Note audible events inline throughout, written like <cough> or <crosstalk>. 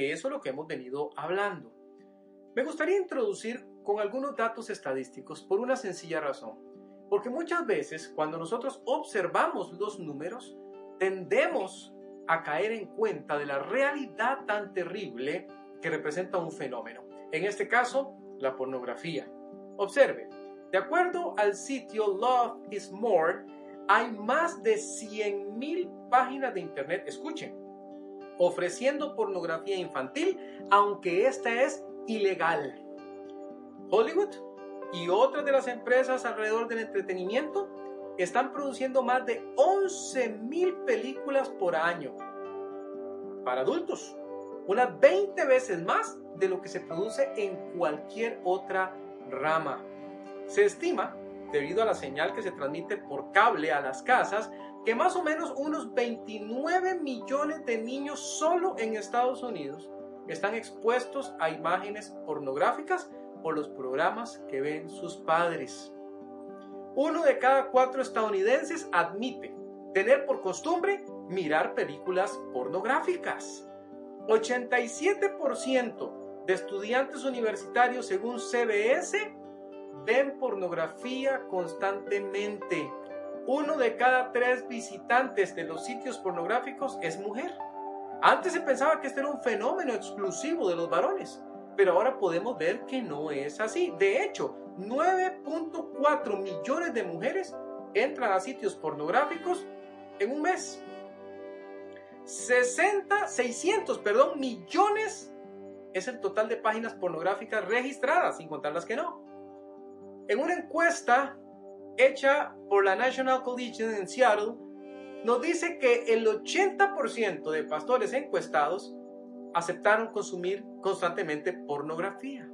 de eso es lo que hemos venido hablando. Me gustaría introducir con algunos datos estadísticos por una sencilla razón. Porque muchas veces cuando nosotros observamos los números, tendemos a caer en cuenta de la realidad tan terrible que representa un fenómeno. En este caso, la pornografía. Observe, de acuerdo al sitio Love is More, hay más de 100.000 páginas de internet, escuchen, ofreciendo pornografía infantil, aunque esta es ilegal. Hollywood y otras de las empresas alrededor del entretenimiento están produciendo más de 11.000 películas por año para adultos, unas 20 veces más de lo que se produce en cualquier otra rama. Se estima, debido a la señal que se transmite por cable a las casas, que más o menos unos 29 millones de niños solo en Estados Unidos están expuestos a imágenes pornográficas por los programas que ven sus padres. Uno de cada cuatro estadounidenses admite tener por costumbre mirar películas pornográficas. 87% de estudiantes universitarios según CBS ven pornografía constantemente. Uno de cada tres visitantes de los sitios pornográficos es mujer. Antes se pensaba que este era un fenómeno exclusivo de los varones, pero ahora podemos ver que no es así. De hecho, 9.4 millones de mujeres entran a sitios pornográficos en un mes. 60, 600, perdón, millones es el total de páginas pornográficas registradas, sin contar las que no. En una encuesta hecha por la National Collegiate en Seattle, nos dice que el 80% de pastores encuestados aceptaron consumir constantemente pornografía.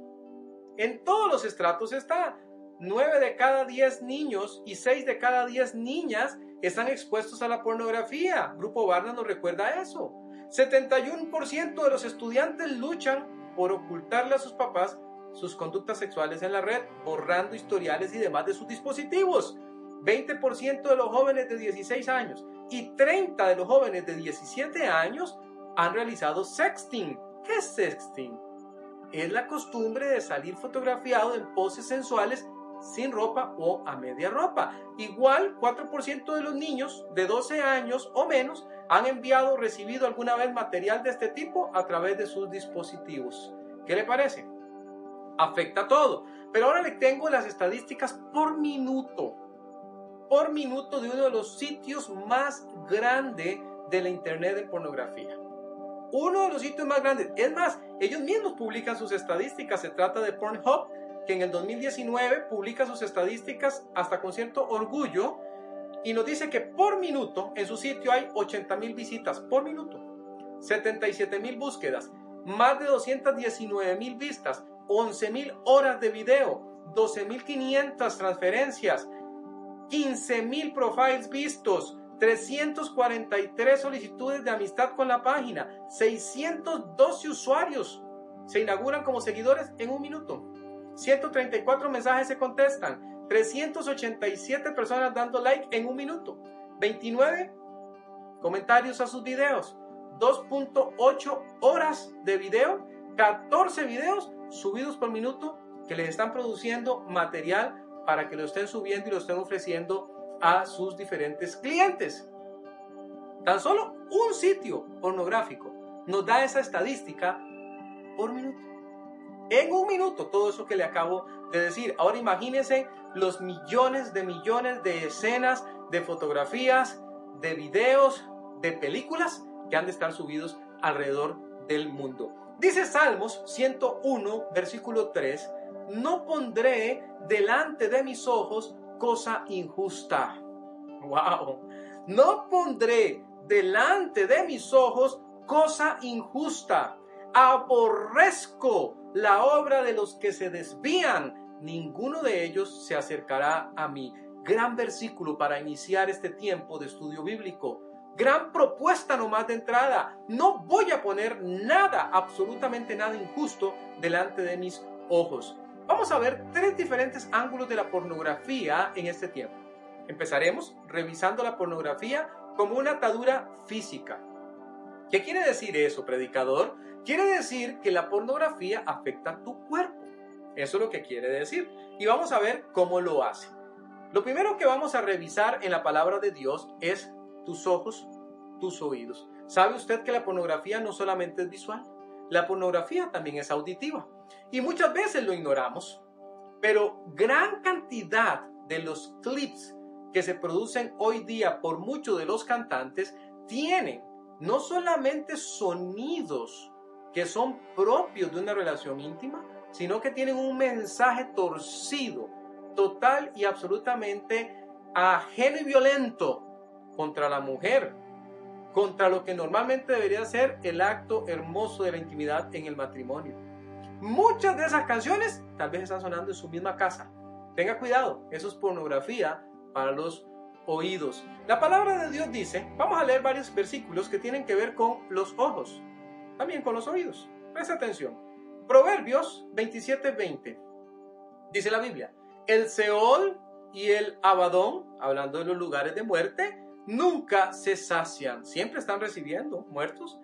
En todos los estratos está. 9 de cada 10 niños y 6 de cada 10 niñas están expuestos a la pornografía. Grupo Barna nos recuerda eso. 71% de los estudiantes luchan por ocultarle a sus papás sus conductas sexuales en la red, borrando historiales y demás de sus dispositivos. 20% de los jóvenes de 16 años y 30 de los jóvenes de 17 años han realizado sexting. ¿Qué es sexting? Es la costumbre de salir fotografiado en poses sensuales sin ropa o a media ropa. Igual, 4% de los niños de 12 años o menos han enviado o recibido alguna vez material de este tipo a través de sus dispositivos. ¿Qué le parece? Afecta todo. Pero ahora le tengo las estadísticas por minuto. Por minuto de uno de los sitios más grandes de la Internet de pornografía. Uno de los sitios más grandes. Es más, ellos mismos publican sus estadísticas. Se trata de Pornhub que en el 2019 publica sus estadísticas hasta con cierto orgullo y nos dice que por minuto en su sitio hay 80 mil visitas por minuto, 77 mil búsquedas, más de 219 mil vistas, 11 mil horas de video, 12 mil 500 transferencias, 15 mil profiles vistos, 343 solicitudes de amistad con la página, 612 usuarios se inauguran como seguidores en un minuto. 134 mensajes se contestan, 387 personas dando like en un minuto, 29 comentarios a sus videos, 2.8 horas de video, 14 videos subidos por minuto que les están produciendo material para que lo estén subiendo y lo estén ofreciendo a sus diferentes clientes. Tan solo un sitio pornográfico nos da esa estadística por minuto en un minuto todo eso que le acabo de decir. Ahora imagínense los millones de millones de escenas, de fotografías, de videos, de películas que han de estar subidos alrededor del mundo. Dice Salmos 101, versículo 3, no pondré delante de mis ojos cosa injusta. Wow. No pondré delante de mis ojos cosa injusta. Aborrezco la obra de los que se desvían, ninguno de ellos se acercará a mí. Gran versículo para iniciar este tiempo de estudio bíblico. Gran propuesta nomás de entrada. No voy a poner nada, absolutamente nada injusto delante de mis ojos. Vamos a ver tres diferentes ángulos de la pornografía en este tiempo. Empezaremos revisando la pornografía como una atadura física. ¿Qué quiere decir eso, predicador? Quiere decir que la pornografía afecta tu cuerpo. Eso es lo que quiere decir. Y vamos a ver cómo lo hace. Lo primero que vamos a revisar en la palabra de Dios es tus ojos, tus oídos. ¿Sabe usted que la pornografía no solamente es visual? La pornografía también es auditiva. Y muchas veces lo ignoramos. Pero gran cantidad de los clips que se producen hoy día por muchos de los cantantes tienen no solamente sonidos que son propios de una relación íntima, sino que tienen un mensaje torcido, total y absolutamente ajeno y violento contra la mujer, contra lo que normalmente debería ser el acto hermoso de la intimidad en el matrimonio. Muchas de esas canciones tal vez están sonando en su misma casa. Tenga cuidado, eso es pornografía para los oídos. La palabra de Dios dice, vamos a leer varios versículos que tienen que ver con los ojos, también con los oídos. Presta atención. Proverbios 27:20. Dice la Biblia, el Seol y el Abadón, hablando de los lugares de muerte, nunca se sacian, siempre están recibiendo muertos.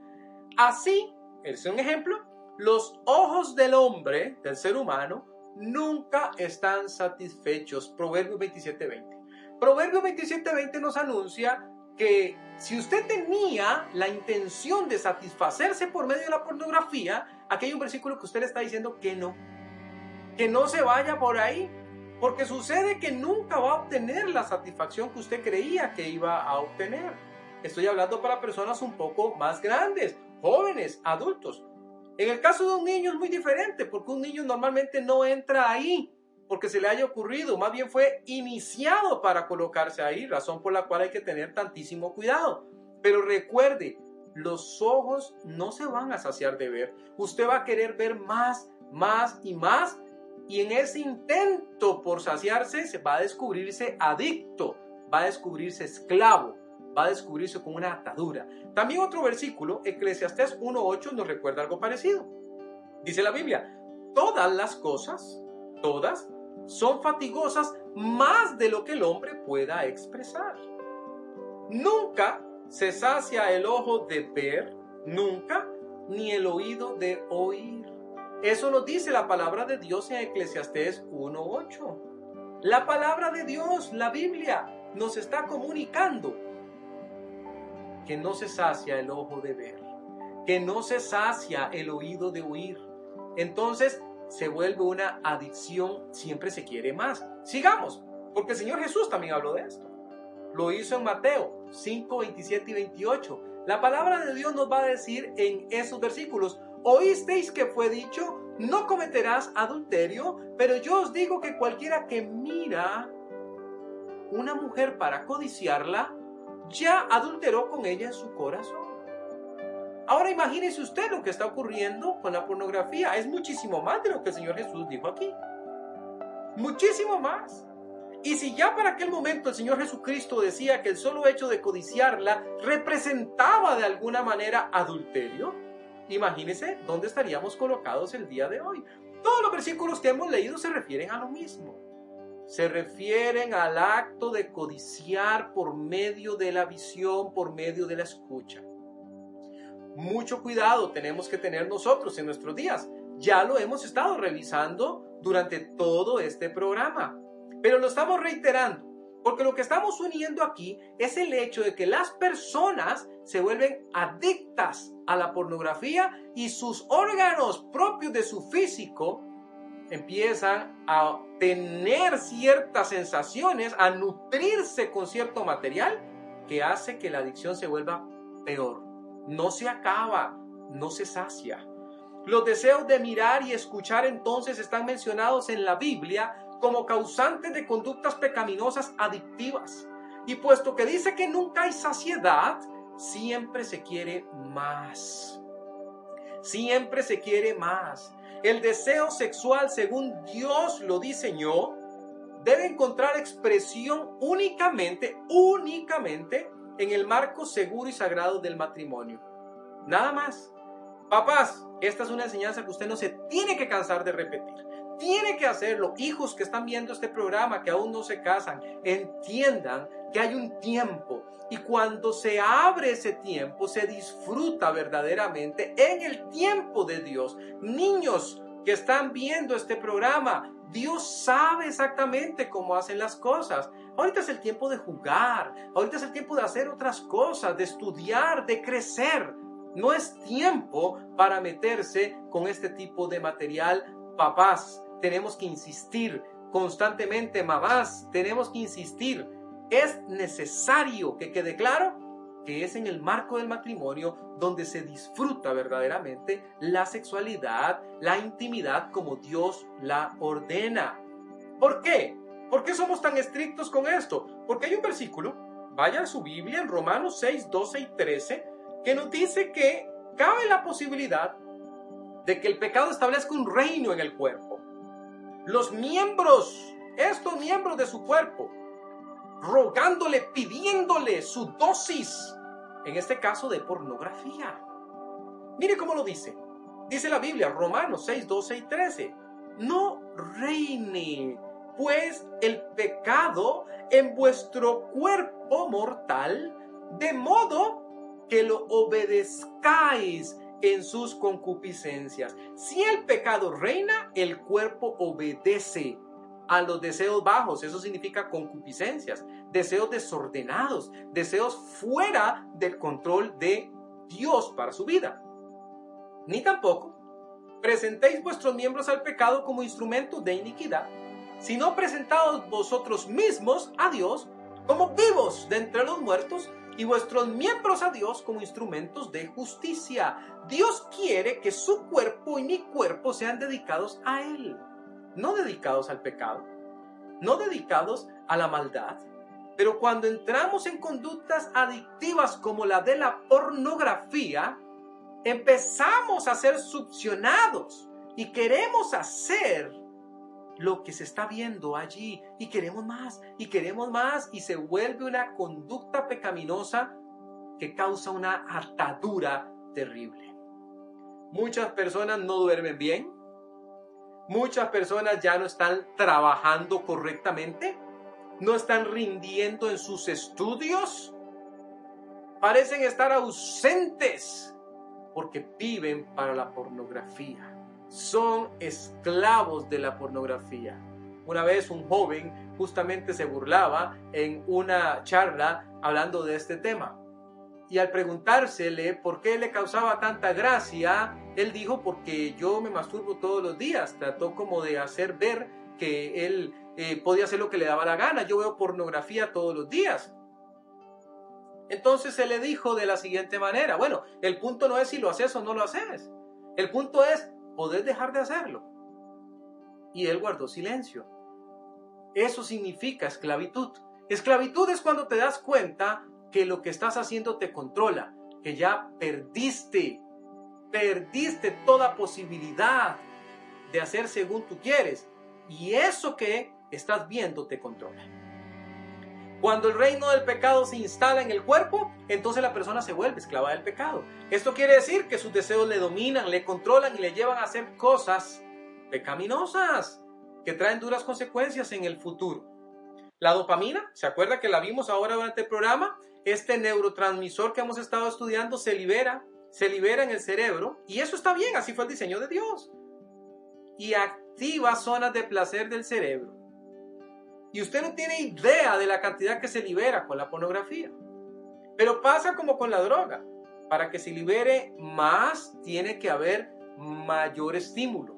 Así, es un ejemplo, los ojos del hombre, del ser humano, nunca están satisfechos. Proverbios 27:20. Proverbios 27:20 nos anuncia que si usted tenía la intención de satisfacerse por medio de la pornografía, aquí hay un versículo que usted le está diciendo que no, que no se vaya por ahí, porque sucede que nunca va a obtener la satisfacción que usted creía que iba a obtener. Estoy hablando para personas un poco más grandes, jóvenes, adultos. En el caso de un niño es muy diferente, porque un niño normalmente no entra ahí porque se le haya ocurrido, más bien fue iniciado para colocarse ahí, razón por la cual hay que tener tantísimo cuidado. Pero recuerde, los ojos no se van a saciar de ver. Usted va a querer ver más, más y más. Y en ese intento por saciarse se va a descubrirse adicto, va a descubrirse esclavo, va a descubrirse con una atadura. También otro versículo, Eclesiastés 1.8, nos recuerda algo parecido. Dice la Biblia, todas las cosas, todas, son fatigosas más de lo que el hombre pueda expresar. Nunca se sacia el ojo de ver, nunca, ni el oído de oír. Eso nos dice la palabra de Dios en Eclesiastés 1.8. La palabra de Dios, la Biblia, nos está comunicando que no se sacia el ojo de ver, que no se sacia el oído de oír. Entonces, se vuelve una adicción, siempre se quiere más. Sigamos, porque el Señor Jesús también habló de esto. Lo hizo en Mateo 5, 27 y 28. La palabra de Dios nos va a decir en esos versículos, oísteis que fue dicho, no cometerás adulterio, pero yo os digo que cualquiera que mira una mujer para codiciarla, ya adulteró con ella en su corazón. Ahora imagínese usted lo que está ocurriendo con la pornografía. Es muchísimo más de lo que el Señor Jesús dijo aquí. Muchísimo más. Y si ya para aquel momento el Señor Jesucristo decía que el solo hecho de codiciarla representaba de alguna manera adulterio, imagínese dónde estaríamos colocados el día de hoy. Todos los versículos que hemos leído se refieren a lo mismo. Se refieren al acto de codiciar por medio de la visión, por medio de la escucha mucho cuidado tenemos que tener nosotros en nuestros días. Ya lo hemos estado revisando durante todo este programa, pero lo estamos reiterando, porque lo que estamos uniendo aquí es el hecho de que las personas se vuelven adictas a la pornografía y sus órganos propios de su físico empiezan a tener ciertas sensaciones, a nutrirse con cierto material que hace que la adicción se vuelva peor no se acaba, no se sacia. Los deseos de mirar y escuchar entonces están mencionados en la Biblia como causantes de conductas pecaminosas adictivas. Y puesto que dice que nunca hay saciedad, siempre se quiere más. Siempre se quiere más. El deseo sexual, según Dios lo diseñó, debe encontrar expresión únicamente, únicamente en el marco seguro y sagrado del matrimonio. Nada más. Papás, esta es una enseñanza que usted no se tiene que cansar de repetir. Tiene que hacerlo. Hijos que están viendo este programa, que aún no se casan, entiendan que hay un tiempo. Y cuando se abre ese tiempo, se disfruta verdaderamente en el tiempo de Dios. Niños que están viendo este programa, Dios sabe exactamente cómo hacen las cosas. Ahorita es el tiempo de jugar, ahorita es el tiempo de hacer otras cosas, de estudiar, de crecer. No es tiempo para meterse con este tipo de material. Papás, tenemos que insistir constantemente, mamás, tenemos que insistir. Es necesario que quede claro que es en el marco del matrimonio donde se disfruta verdaderamente la sexualidad, la intimidad como Dios la ordena. ¿Por qué? ¿Por qué somos tan estrictos con esto? Porque hay un versículo, vaya a su Biblia en Romanos 6, 12 y 13, que nos dice que cabe la posibilidad de que el pecado establezca un reino en el cuerpo. Los miembros, estos miembros de su cuerpo, rogándole, pidiéndole su dosis, en este caso de pornografía. Mire cómo lo dice. Dice la Biblia, Romanos 6, 12 y 13. No reine pues el pecado en vuestro cuerpo mortal, de modo que lo obedezcáis en sus concupiscencias. Si el pecado reina, el cuerpo obedece a los deseos bajos, eso significa concupiscencias, deseos desordenados, deseos fuera del control de Dios para su vida. Ni tampoco presentéis vuestros miembros al pecado como instrumento de iniquidad, sino presentados vosotros mismos a Dios como vivos de entre los muertos y vuestros miembros a Dios como instrumentos de justicia. Dios quiere que su cuerpo y mi cuerpo sean dedicados a Él, no dedicados al pecado, no dedicados a la maldad. Pero cuando entramos en conductas adictivas como la de la pornografía, empezamos a ser succionados y queremos hacer lo que se está viendo allí y queremos más y queremos más y se vuelve una conducta pecaminosa que causa una atadura terrible. Muchas personas no duermen bien, muchas personas ya no están trabajando correctamente, no están rindiendo en sus estudios, parecen estar ausentes porque viven para la pornografía son esclavos de la pornografía. Una vez un joven justamente se burlaba en una charla hablando de este tema. Y al preguntársele por qué le causaba tanta gracia, él dijo porque yo me masturbo todos los días. Trató como de hacer ver que él eh, podía hacer lo que le daba la gana. Yo veo pornografía todos los días. Entonces se le dijo de la siguiente manera, bueno, el punto no es si lo haces o no lo haces. El punto es podés dejar de hacerlo. Y él guardó silencio. Eso significa esclavitud. Esclavitud es cuando te das cuenta que lo que estás haciendo te controla, que ya perdiste, perdiste toda posibilidad de hacer según tú quieres. Y eso que estás viendo te controla. Cuando el reino del pecado se instala en el cuerpo, entonces la persona se vuelve esclava del pecado. Esto quiere decir que sus deseos le dominan, le controlan y le llevan a hacer cosas pecaminosas que traen duras consecuencias en el futuro. La dopamina, ¿se acuerda que la vimos ahora durante el programa? Este neurotransmisor que hemos estado estudiando se libera, se libera en el cerebro y eso está bien, así fue el diseño de Dios. Y activa zonas de placer del cerebro y usted no tiene idea de la cantidad que se libera con la pornografía. Pero pasa como con la droga. Para que se libere más, tiene que haber mayor estímulo.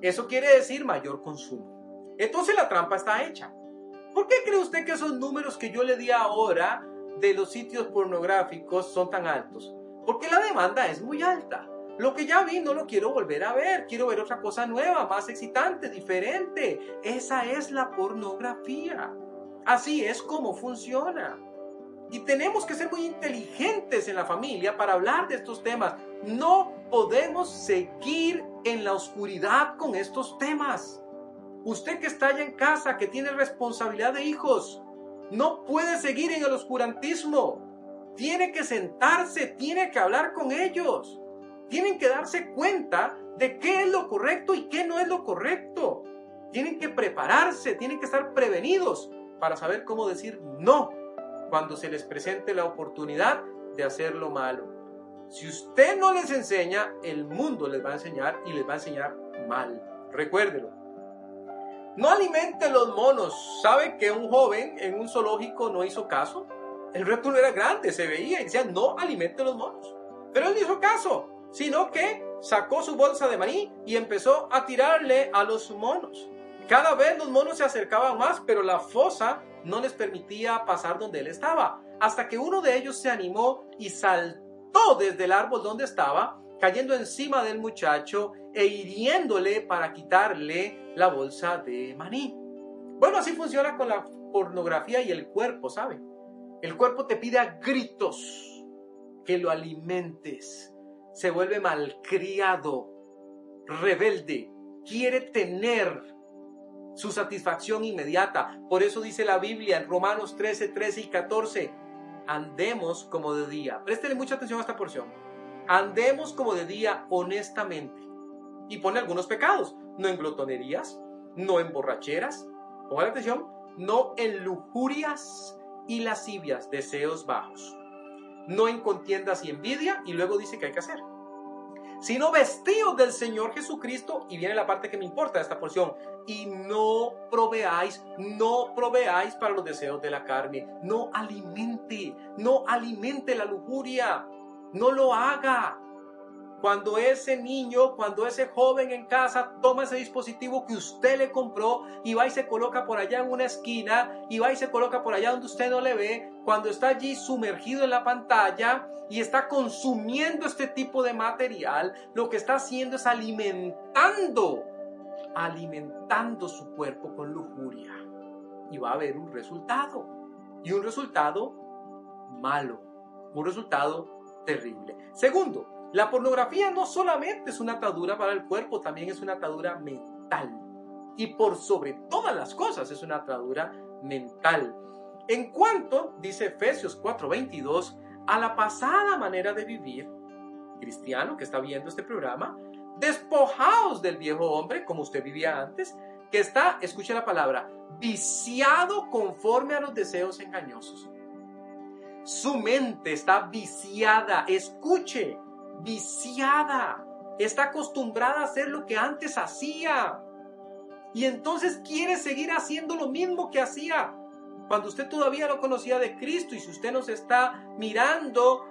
Eso quiere decir mayor consumo. Entonces la trampa está hecha. ¿Por qué cree usted que esos números que yo le di ahora de los sitios pornográficos son tan altos? Porque la demanda es muy alta. Lo que ya vi no lo quiero volver a ver, quiero ver otra cosa nueva, más excitante, diferente. Esa es la pornografía. Así es como funciona. Y tenemos que ser muy inteligentes en la familia para hablar de estos temas. No podemos seguir en la oscuridad con estos temas. Usted que está allá en casa, que tiene responsabilidad de hijos, no puede seguir en el oscurantismo. Tiene que sentarse, tiene que hablar con ellos tienen que darse cuenta de qué es lo correcto y qué no es lo correcto. Tienen que prepararse, tienen que estar prevenidos para saber cómo decir no cuando se les presente la oportunidad de hacer lo malo. Si usted no les enseña, el mundo les va a enseñar y les va a enseñar mal. Recuérdelo. No alimente los monos. ¿Sabe que un joven en un zoológico no hizo caso? El no era grande, se veía y decía, no alimente los monos. Pero él no hizo caso, sino que sacó su bolsa de maní y empezó a tirarle a los monos. Cada vez los monos se acercaban más, pero la fosa no les permitía pasar donde él estaba, hasta que uno de ellos se animó y saltó desde el árbol donde estaba, cayendo encima del muchacho e hiriéndole para quitarle la bolsa de maní. Bueno, así funciona con la pornografía y el cuerpo, ¿sabe? El cuerpo te pide a gritos que lo alimentes. Se vuelve malcriado, rebelde, quiere tener su satisfacción inmediata. Por eso dice la Biblia en Romanos 13, 13 y 14, andemos como de día. Préstele mucha atención a esta porción. Andemos como de día honestamente. Y pone algunos pecados, no en glotonerías, no en borracheras, ponga atención, no en lujurias y lascivias, deseos bajos, no en contiendas y envidia, y luego dice que hay que hacer sino vestidos del Señor Jesucristo. Y viene la parte que me importa de esta porción. Y no proveáis, no proveáis para los deseos de la carne. No alimente, no alimente la lujuria. No lo haga. Cuando ese niño, cuando ese joven en casa toma ese dispositivo que usted le compró y va y se coloca por allá en una esquina y va y se coloca por allá donde usted no le ve, cuando está allí sumergido en la pantalla y está consumiendo este tipo de material, lo que está haciendo es alimentando, alimentando su cuerpo con lujuria. Y va a haber un resultado. Y un resultado malo. Un resultado terrible. Segundo, la pornografía no solamente es una atadura para el cuerpo, también es una atadura mental. Y por sobre todas las cosas es una atadura mental. En cuanto, dice Efesios 4:22, a la pasada manera de vivir, cristiano que está viendo este programa, despojaos del viejo hombre como usted vivía antes, que está, escuche la palabra, viciado conforme a los deseos engañosos. Su mente está viciada, escuche, viciada, está acostumbrada a hacer lo que antes hacía. Y entonces quiere seguir haciendo lo mismo que hacía. Cuando usted todavía no conocía de Cristo y si usted nos está mirando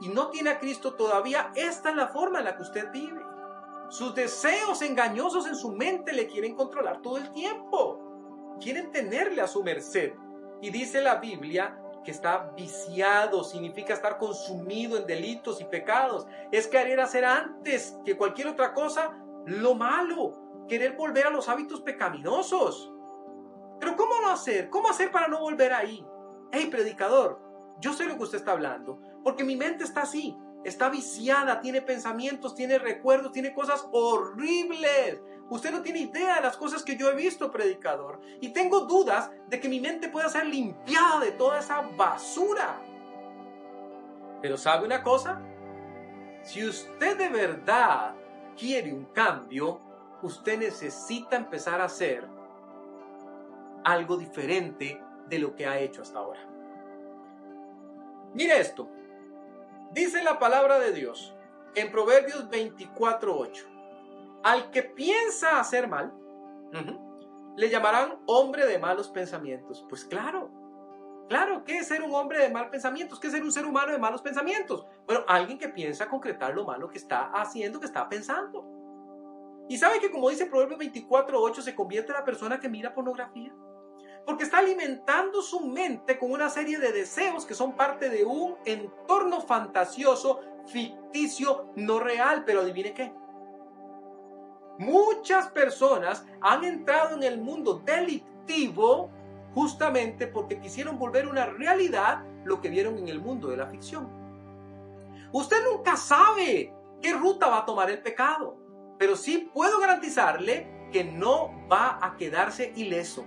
y no tiene a Cristo todavía, esta es la forma en la que usted vive. Sus deseos engañosos en su mente le quieren controlar todo el tiempo. Quieren tenerle a su merced. Y dice la Biblia que está viciado, significa estar consumido en delitos y pecados. Es querer hacer antes que cualquier otra cosa lo malo, querer volver a los hábitos pecaminosos. Pero ¿cómo no hacer? ¿Cómo hacer para no volver ahí? Hey, predicador, yo sé lo que usted está hablando, porque mi mente está así, está viciada, tiene pensamientos, tiene recuerdos, tiene cosas horribles. Usted no tiene idea de las cosas que yo he visto, predicador. Y tengo dudas de que mi mente pueda ser limpiada de toda esa basura. Pero ¿sabe una cosa? Si usted de verdad quiere un cambio, usted necesita empezar a hacer algo diferente de lo que ha hecho hasta ahora. Mire esto. Dice la palabra de Dios en Proverbios 24:8. Al que piensa hacer mal, le llamarán hombre de malos pensamientos. Pues claro, claro, ¿qué es ser un hombre de malos pensamientos? ¿Qué es ser un ser humano de malos pensamientos? Bueno, alguien que piensa concretar lo malo que está haciendo, que está pensando. Y sabe que como dice Proverbios 24:8, se convierte en la persona que mira pornografía. Porque está alimentando su mente con una serie de deseos que son parte de un entorno fantasioso, ficticio, no real. Pero adivine qué, Muchas personas han entrado en el mundo delictivo justamente porque quisieron volver una realidad lo que vieron en el mundo de la ficción. Usted nunca sabe qué ruta va a tomar el pecado, pero sí puedo garantizarle que no va a quedarse ileso.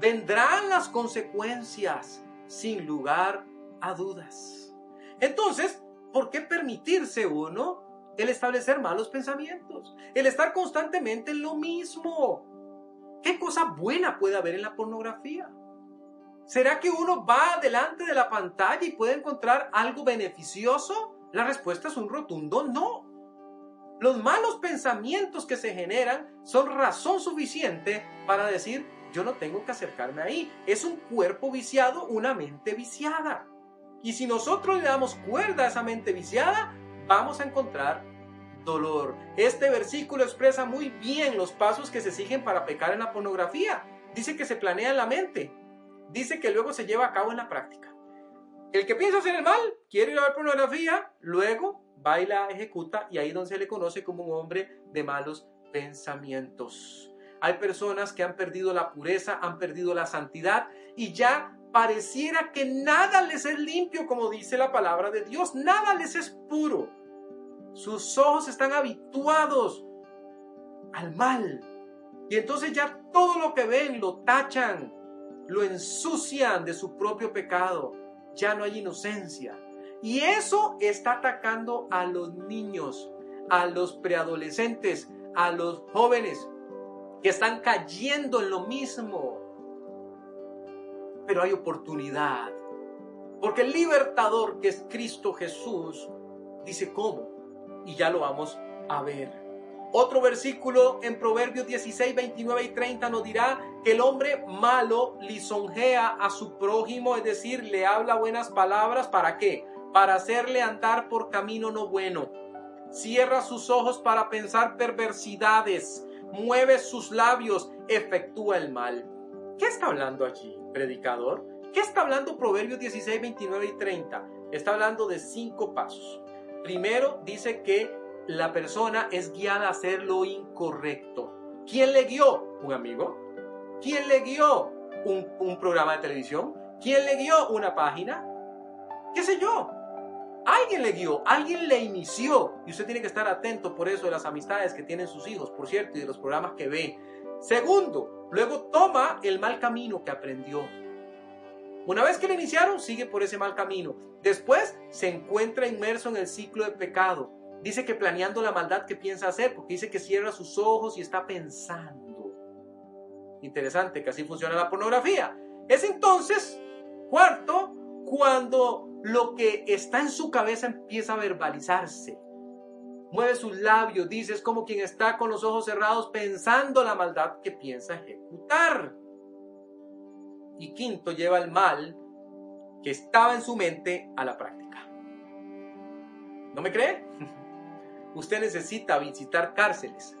Vendrán las consecuencias sin lugar a dudas. Entonces, ¿por qué permitirse uno el establecer malos pensamientos, el estar constantemente en lo mismo. ¿Qué cosa buena puede haber en la pornografía? ¿Será que uno va delante de la pantalla y puede encontrar algo beneficioso? La respuesta es un rotundo no. Los malos pensamientos que se generan son razón suficiente para decir, yo no tengo que acercarme ahí. Es un cuerpo viciado, una mente viciada. Y si nosotros le damos cuerda a esa mente viciada, vamos a encontrar dolor. Este versículo expresa muy bien los pasos que se siguen para pecar en la pornografía. Dice que se planea en la mente. Dice que luego se lleva a cabo en la práctica. El que piensa hacer el mal, quiere ir a ver pornografía, luego baila, ejecuta y ahí es donde se le conoce como un hombre de malos pensamientos. Hay personas que han perdido la pureza, han perdido la santidad y ya pareciera que nada les es limpio, como dice la palabra de Dios, nada les es puro. Sus ojos están habituados al mal. Y entonces ya todo lo que ven lo tachan, lo ensucian de su propio pecado. Ya no hay inocencia. Y eso está atacando a los niños, a los preadolescentes, a los jóvenes que están cayendo en lo mismo. Pero hay oportunidad. Porque el libertador que es Cristo Jesús dice cómo. Y ya lo vamos a ver. Otro versículo en Proverbios 16, 29 y 30 nos dirá que el hombre malo lisonjea a su prójimo, es decir, le habla buenas palabras. ¿Para qué? Para hacerle andar por camino no bueno. Cierra sus ojos para pensar perversidades mueve sus labios, efectúa el mal. ¿Qué está hablando allí, predicador? ¿Qué está hablando Proverbios 16, 29 y 30? Está hablando de cinco pasos. Primero dice que la persona es guiada a hacer lo incorrecto. ¿Quién le guió? ¿Un amigo? ¿Quién le guió? ¿Un, programa de televisión? ¿Quién le guió? ¿Una página? ¿Qué sé yo? Alguien le guió, alguien le inició. Y usted tiene que estar atento por eso de las amistades que tienen sus hijos, por cierto, y de los programas que ve. Segundo, luego toma el mal camino que aprendió. Una vez que le iniciaron, sigue por ese mal camino. Después se encuentra inmerso en el ciclo de pecado. Dice que planeando la maldad que piensa hacer, porque dice que cierra sus ojos y está pensando. Interesante que así funciona la pornografía. Es entonces, cuarto, cuando lo que está en su cabeza empieza a verbalizarse. Mueve sus labios, dice, es como quien está con los ojos cerrados pensando la maldad que piensa ejecutar. Y quinto, lleva el mal que estaba en su mente a la práctica. ¿No me cree? <laughs> Usted necesita visitar cárceles,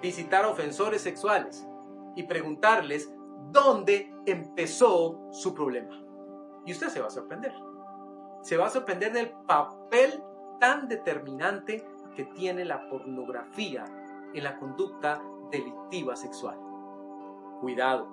visitar ofensores sexuales y preguntarles dónde empezó su problema. Y usted se va a sorprender se va a sorprender del papel tan determinante que tiene la pornografía en la conducta delictiva sexual. Cuidado,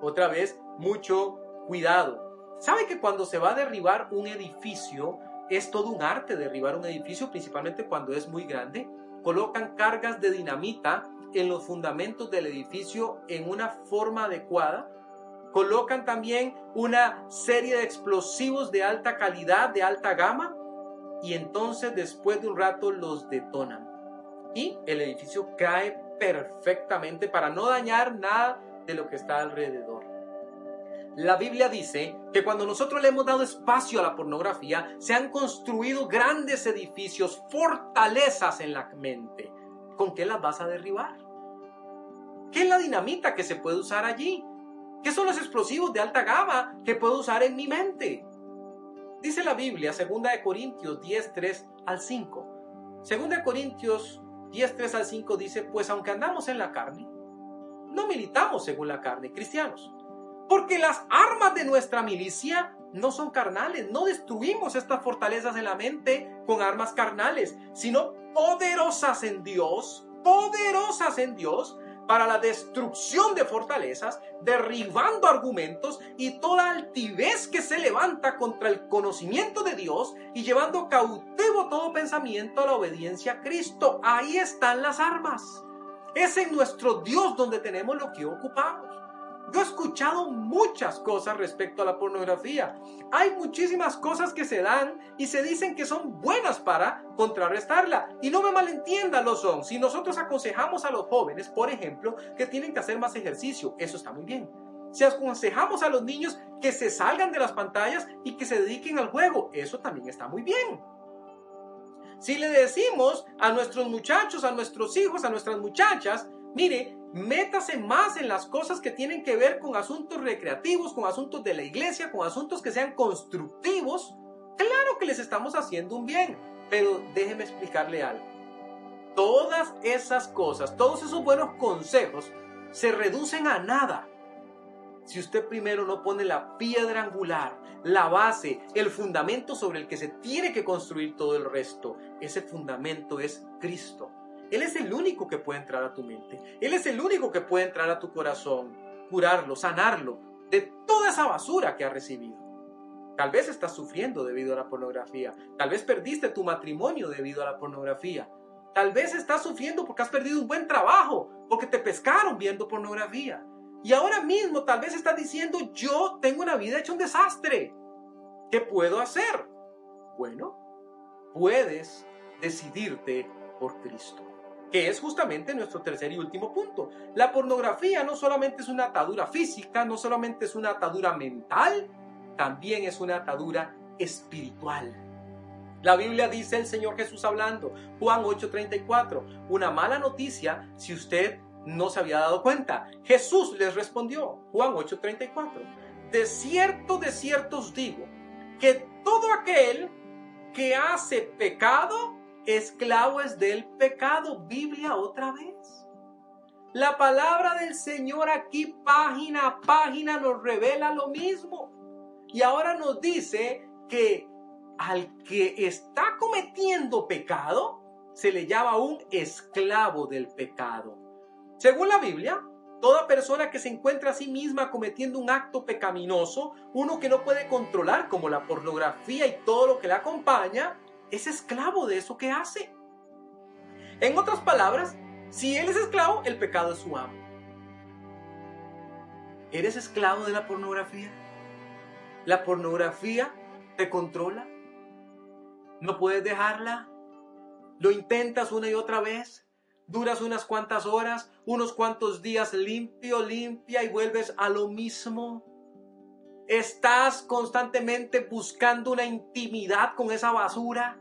otra vez, mucho cuidado. ¿Sabe que cuando se va a derribar un edificio, es todo un arte derribar un edificio, principalmente cuando es muy grande? Colocan cargas de dinamita en los fundamentos del edificio en una forma adecuada colocan también una serie de explosivos de alta calidad, de alta gama, y entonces después de un rato los detonan. Y el edificio cae perfectamente para no dañar nada de lo que está alrededor. La Biblia dice que cuando nosotros le hemos dado espacio a la pornografía, se han construido grandes edificios, fortalezas en la mente. ¿Con qué las vas a derribar? ¿Qué es la dinamita que se puede usar allí? ¿Qué son los explosivos de alta gama que puedo usar en mi mente? Dice la Biblia, 2 Corintios 10, 3 al 5. 2 Corintios 10, 3 al 5 dice, pues aunque andamos en la carne, no militamos según la carne, cristianos. Porque las armas de nuestra milicia no son carnales, no destruimos estas fortalezas en la mente con armas carnales, sino poderosas en Dios, poderosas en Dios para la destrucción de fortalezas, derribando argumentos y toda altivez que se levanta contra el conocimiento de Dios y llevando cautivo todo pensamiento a la obediencia a Cristo. Ahí están las armas. Es en nuestro Dios donde tenemos lo que ocupamos. Yo he escuchado muchas cosas respecto a la pornografía. Hay muchísimas cosas que se dan y se dicen que son buenas para contrarrestarla. Y no me malentiendan, lo son. Si nosotros aconsejamos a los jóvenes, por ejemplo, que tienen que hacer más ejercicio, eso está muy bien. Si aconsejamos a los niños que se salgan de las pantallas y que se dediquen al juego, eso también está muy bien. Si le decimos a nuestros muchachos, a nuestros hijos, a nuestras muchachas, mire, métase más en las cosas que tienen que ver con asuntos recreativos, con asuntos de la iglesia, con asuntos que sean constructivos, claro que les estamos haciendo un bien. Pero déjeme explicarle algo. Todas esas cosas, todos esos buenos consejos se reducen a nada si usted primero no pone la piedra angular, la base, el fundamento sobre el que se tiene que construir todo el resto, ese fundamento es Cristo. Él es el único que puede entrar a tu mente. Él es el único que puede entrar a tu corazón, curarlo, sanarlo de toda esa basura que ha recibido. Tal vez estás sufriendo debido a la pornografía. Tal vez perdiste tu matrimonio debido a la pornografía. Tal vez estás sufriendo porque has perdido un buen trabajo, porque te pescaron viendo pornografía. Y ahora mismo tal vez estás diciendo, yo tengo una vida hecha un desastre. ¿Qué puedo hacer? Bueno, puedes decidirte por Cristo, que es justamente nuestro tercer y último punto. La pornografía no solamente es una atadura física, no solamente es una atadura mental, también es una atadura espiritual. La Biblia dice el Señor Jesús hablando, Juan 8:34, una mala noticia si usted no se había dado cuenta. Jesús les respondió, Juan 8:34, de cierto, de cierto os digo, que todo aquel que hace pecado, esclavo es del pecado. Biblia otra vez. La palabra del Señor aquí, página a página, nos revela lo mismo. Y ahora nos dice que al que está cometiendo pecado, se le llama un esclavo del pecado. Según la Biblia, toda persona que se encuentra a sí misma cometiendo un acto pecaminoso, uno que no puede controlar como la pornografía y todo lo que la acompaña, es esclavo de eso que hace. En otras palabras, si él es esclavo, el pecado es su amo. ¿Eres esclavo de la pornografía? ¿La pornografía te controla? ¿No puedes dejarla? ¿Lo intentas una y otra vez? duras unas cuantas horas, unos cuantos días limpio, limpia y vuelves a lo mismo. Estás constantemente buscando una intimidad con esa basura.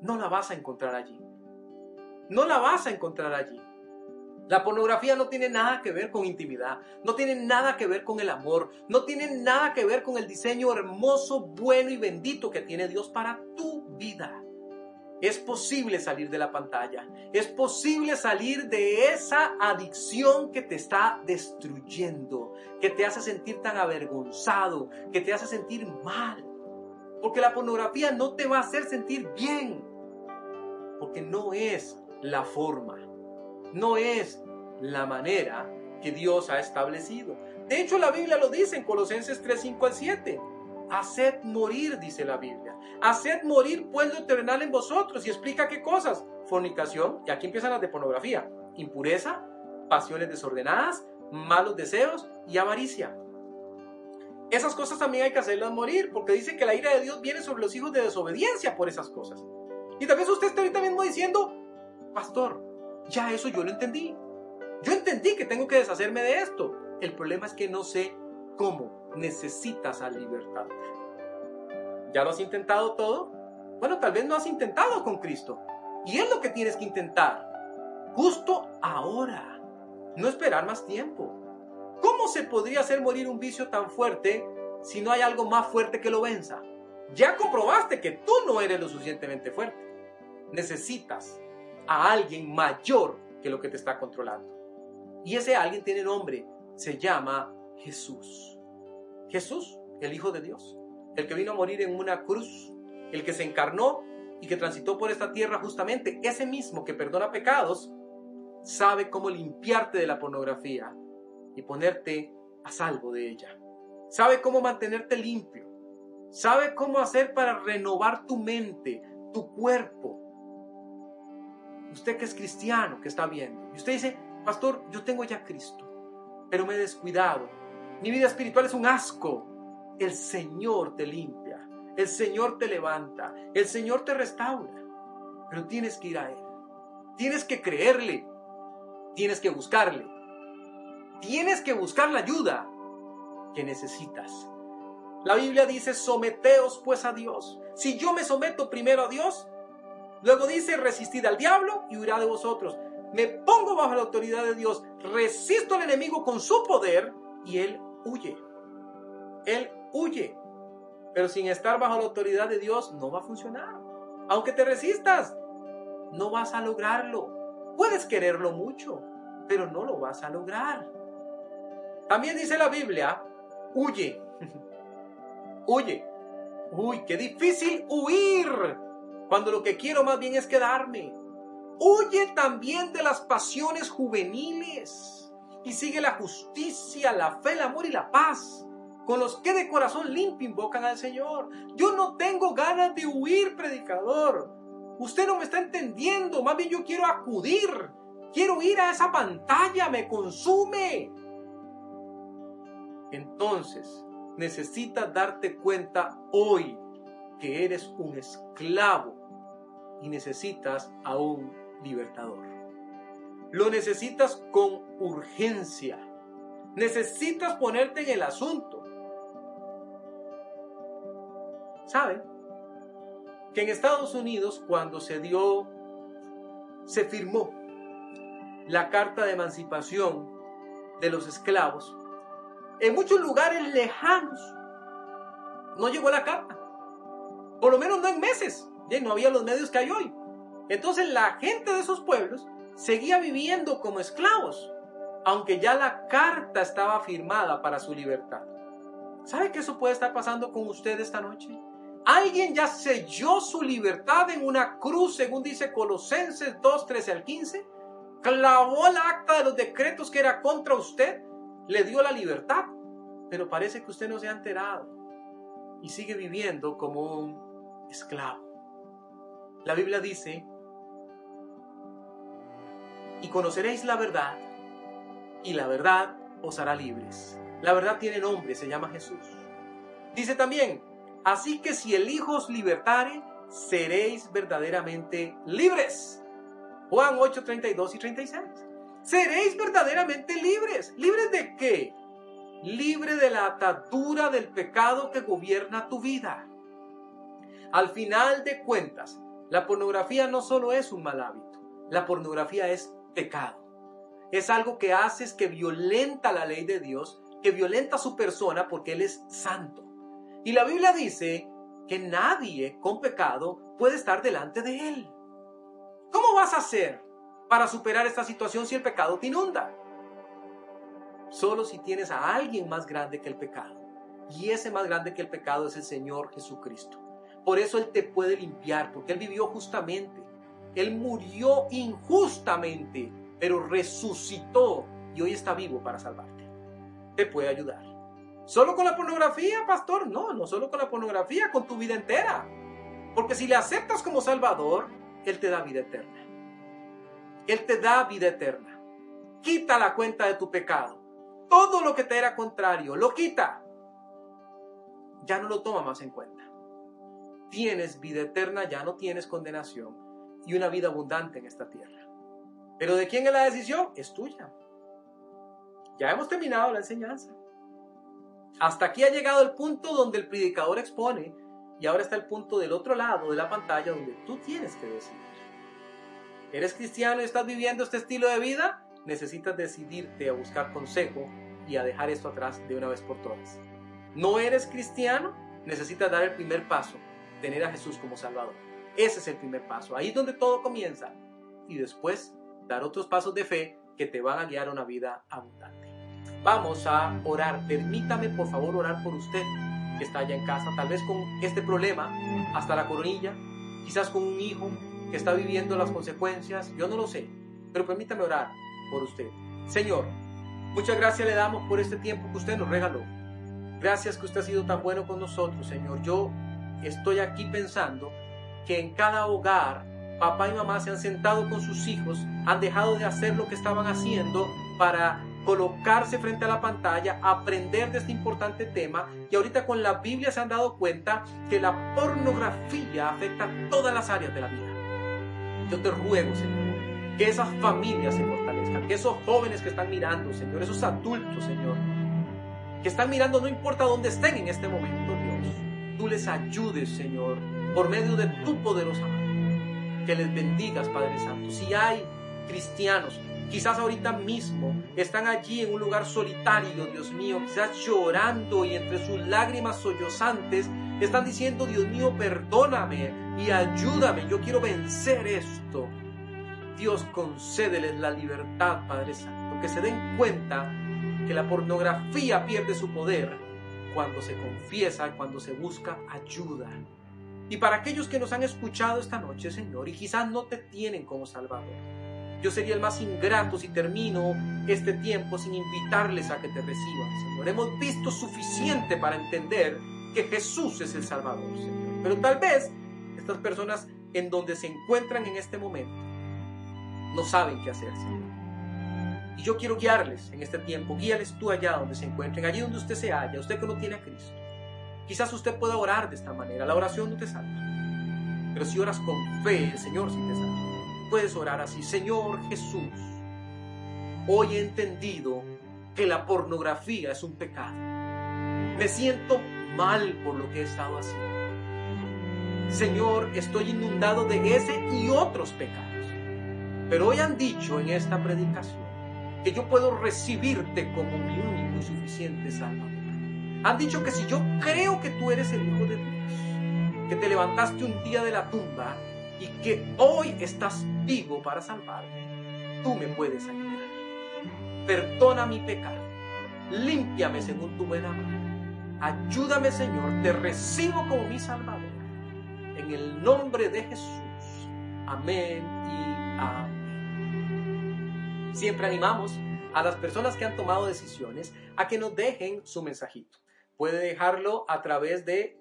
No la vas a encontrar allí. No la vas a encontrar allí. La pornografía no tiene nada que ver con intimidad, no tiene nada que ver con el amor, no tiene nada que ver con el diseño hermoso, bueno y bendito que tiene Dios para tu vida. Es posible salir de la pantalla. Es posible salir de esa adicción que te está destruyendo, que te hace sentir tan avergonzado, que te hace sentir mal. Porque la pornografía no te va a hacer sentir bien. Porque no es la forma, no es la manera que Dios ha establecido. De hecho, la Biblia lo dice en Colosenses 3, 5 al 7. Haced morir, dice la Biblia. Haced morir pues lo terrenal en vosotros. Y explica qué cosas. Fornicación, y aquí empiezan las de pornografía. Impureza, pasiones desordenadas, malos deseos y avaricia. Esas cosas también hay que hacerlas morir, porque dice que la ira de Dios viene sobre los hijos de desobediencia por esas cosas. Y tal vez usted esté ahorita mismo diciendo, pastor, ya eso yo lo entendí. Yo entendí que tengo que deshacerme de esto. El problema es que no sé cómo necesitas al libertador. ¿Ya lo has intentado todo? Bueno, tal vez no has intentado con Cristo. Y es lo que tienes que intentar. Justo ahora. No esperar más tiempo. ¿Cómo se podría hacer morir un vicio tan fuerte si no hay algo más fuerte que lo venza? Ya comprobaste que tú no eres lo suficientemente fuerte. Necesitas a alguien mayor que lo que te está controlando. Y ese alguien tiene nombre. Se llama Jesús. Jesús, el Hijo de Dios, el que vino a morir en una cruz, el que se encarnó y que transitó por esta tierra justamente, ese mismo que perdona pecados, sabe cómo limpiarte de la pornografía y ponerte a salvo de ella. Sabe cómo mantenerte limpio. Sabe cómo hacer para renovar tu mente, tu cuerpo. Usted que es cristiano, que está viendo, y usted dice, pastor, yo tengo ya Cristo. pero me he descuidado. Mi vida espiritual es un asco. El Señor te limpia, el Señor te levanta, el Señor te restaura, pero tienes que ir a Él. Tienes que creerle, tienes que buscarle, tienes que buscar la ayuda que necesitas. La Biblia dice, someteos pues a Dios. Si yo me someto primero a Dios, luego dice, resistid al diablo y huirá de vosotros. Me pongo bajo la autoridad de Dios, resisto al enemigo con su poder y él huye. Él huye. Pero sin estar bajo la autoridad de Dios no va a funcionar. Aunque te resistas, no vas a lograrlo. Puedes quererlo mucho, pero no lo vas a lograr. También dice la Biblia, huye. <laughs> huye. Uy, qué difícil huir cuando lo que quiero más bien es quedarme. Huye también de las pasiones juveniles y sigue la justicia, la fe, el amor y la paz, con los que de corazón limpio invocan al Señor. Yo no tengo ganas de huir, predicador. Usted no me está entendiendo, más bien yo quiero acudir. Quiero ir a esa pantalla, me consume. Entonces, necesitas darte cuenta hoy que eres un esclavo y necesitas a un libertador. Lo necesitas con urgencia. Necesitas ponerte en el asunto. ¿Saben? Que en Estados Unidos cuando se dio, se firmó la Carta de Emancipación de los Esclavos, en muchos lugares lejanos no llegó la carta. Por lo menos no en meses. Ya no había los medios que hay hoy. Entonces la gente de esos pueblos seguía viviendo como esclavos, aunque ya la carta estaba firmada para su libertad. ¿Sabe que eso puede estar pasando con usted esta noche? Alguien ya selló su libertad en una cruz, según dice Colosenses 2, 13 al 15. Clavó el acta de los decretos que era contra usted le dio la libertad, pero parece que usted no se ha enterado y sigue viviendo como un esclavo. La Biblia dice, y conoceréis la verdad, y la verdad os hará libres. La verdad tiene nombre, se llama Jesús. Dice también, así que si el Hijo os libertare, seréis verdaderamente libres. Juan 8, 32 y 36 seréis verdaderamente libres. ¿Libres de qué? Libre de la atadura del pecado que gobierna tu vida. Al final de cuentas, la pornografía no solo es un mal hábito, la pornografía es pecado. Es algo que haces que violenta la ley de Dios, que violenta su persona porque Él es santo. Y la Biblia dice que nadie con pecado puede estar delante de Él. ¿Cómo vas a hacer para superar esta situación si el pecado te inunda? Solo si tienes a alguien más grande que el pecado. Y ese más grande que el pecado es el Señor Jesucristo. Por eso Él te puede limpiar, porque Él vivió justamente. Él murió injustamente, pero resucitó y hoy está vivo para salvarte. Te puede ayudar. ¿Solo con la pornografía, pastor? No, no solo con la pornografía, con tu vida entera. Porque si le aceptas como Salvador, Él te da vida eterna. Él te da vida eterna. Quita la cuenta de tu pecado. Todo lo que te era contrario, lo quita. Ya no lo toma más en cuenta. Tienes vida eterna, ya no tienes condenación y una vida abundante en esta tierra. Pero ¿de quién es la decisión? Es tuya. Ya hemos terminado la enseñanza. Hasta aquí ha llegado el punto donde el predicador expone y ahora está el punto del otro lado de la pantalla donde tú tienes que decidir. ¿Eres cristiano y estás viviendo este estilo de vida? Necesitas decidirte a buscar consejo y a dejar esto atrás de una vez por todas. ¿No eres cristiano? Necesitas dar el primer paso, tener a Jesús como Salvador. Ese es el primer paso, ahí es donde todo comienza. Y después dar otros pasos de fe que te van a guiar a una vida abundante. Vamos a orar. Permítame por favor orar por usted que está allá en casa, tal vez con este problema hasta la coronilla, quizás con un hijo, que está viviendo las consecuencias, yo no lo sé, pero permítame orar por usted. Señor, muchas gracias le damos por este tiempo que usted nos regaló. Gracias que usted ha sido tan bueno con nosotros, Señor. Yo estoy aquí pensando que en cada hogar papá y mamá se han sentado con sus hijos, han dejado de hacer lo que estaban haciendo para colocarse frente a la pantalla, aprender de este importante tema y ahorita con la Biblia se han dado cuenta que la pornografía afecta todas las áreas de la vida. Yo te ruego, Señor, que esas familias se fortalezcan, que esos jóvenes que están mirando, Señor, esos adultos, Señor, que están mirando no importa dónde estén en este momento, Dios, tú les ayudes, Señor, por medio de tu poderosa mano. Que les bendigas, Padre Santo. Si hay cristianos Quizás ahorita mismo están allí en un lugar solitario, Dios mío, quizás llorando y entre sus lágrimas sollozantes están diciendo, Dios mío, perdóname y ayúdame, yo quiero vencer esto. Dios concédeles la libertad, Padre Santo, que se den cuenta que la pornografía pierde su poder cuando se confiesa, cuando se busca ayuda. Y para aquellos que nos han escuchado esta noche, Señor, y quizás no te tienen como Salvador, yo sería el más ingrato si termino este tiempo sin invitarles a que te reciban, Señor. Hemos visto suficiente para entender que Jesús es el Salvador, Señor. Pero tal vez estas personas en donde se encuentran en este momento no saben qué hacer, Señor. Y yo quiero guiarles en este tiempo. Guíales tú allá donde se encuentren, allí donde usted se halla, usted que no tiene a Cristo. Quizás usted pueda orar de esta manera. La oración no te salva. Pero si oras con fe, el Señor sí te salva puedes orar así, Señor Jesús, hoy he entendido que la pornografía es un pecado. Me siento mal por lo que he estado haciendo. Señor, estoy inundado de ese y otros pecados. Pero hoy han dicho en esta predicación que yo puedo recibirte como mi único y suficiente Salvador. Han dicho que si yo creo que tú eres el Hijo de Dios, que te levantaste un día de la tumba y que hoy estás vivo para salvarme, tú me puedes ayudar. Perdona mi pecado, límpiame según tu buena mano. Ayúdame, Señor, te recibo como mi Salvador. En el nombre de Jesús. Amén y amén. Siempre animamos a las personas que han tomado decisiones a que nos dejen su mensajito. Puede dejarlo a través de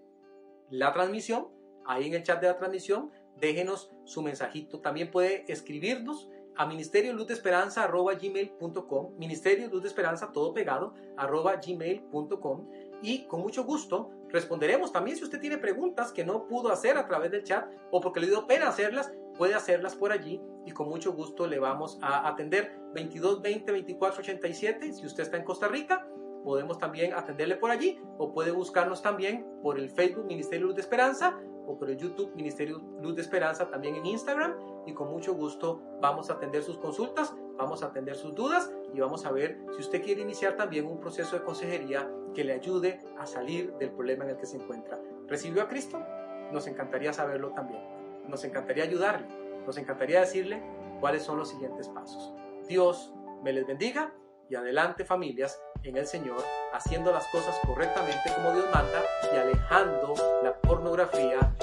la transmisión, ahí en el chat de la transmisión, déjenos su mensajito. También puede escribirnos a ministerio luz de esperanza arroba gmail.com, ministerio luz de esperanza todo pegado arroba gmail.com y con mucho gusto responderemos también si usted tiene preguntas que no pudo hacer a través del chat o porque le dio pena hacerlas, puede hacerlas por allí y con mucho gusto le vamos a atender 22 20 24 87 si usted está en Costa Rica podemos también atenderle por allí o puede buscarnos también por el Facebook Ministerio Luz de Esperanza o por el YouTube Ministerio Luz de Esperanza también en Instagram y con mucho gusto vamos a atender sus consultas, vamos a atender sus dudas y vamos a ver si usted quiere iniciar también un proceso de consejería que le ayude a salir del problema en el que se encuentra. ¿Recibió a Cristo? Nos encantaría saberlo también. Nos encantaría ayudarle. Nos encantaría decirle cuáles son los siguientes pasos. Dios me les bendiga y adelante familias en el Señor, haciendo las cosas correctamente como Dios manda y alejando la pornografía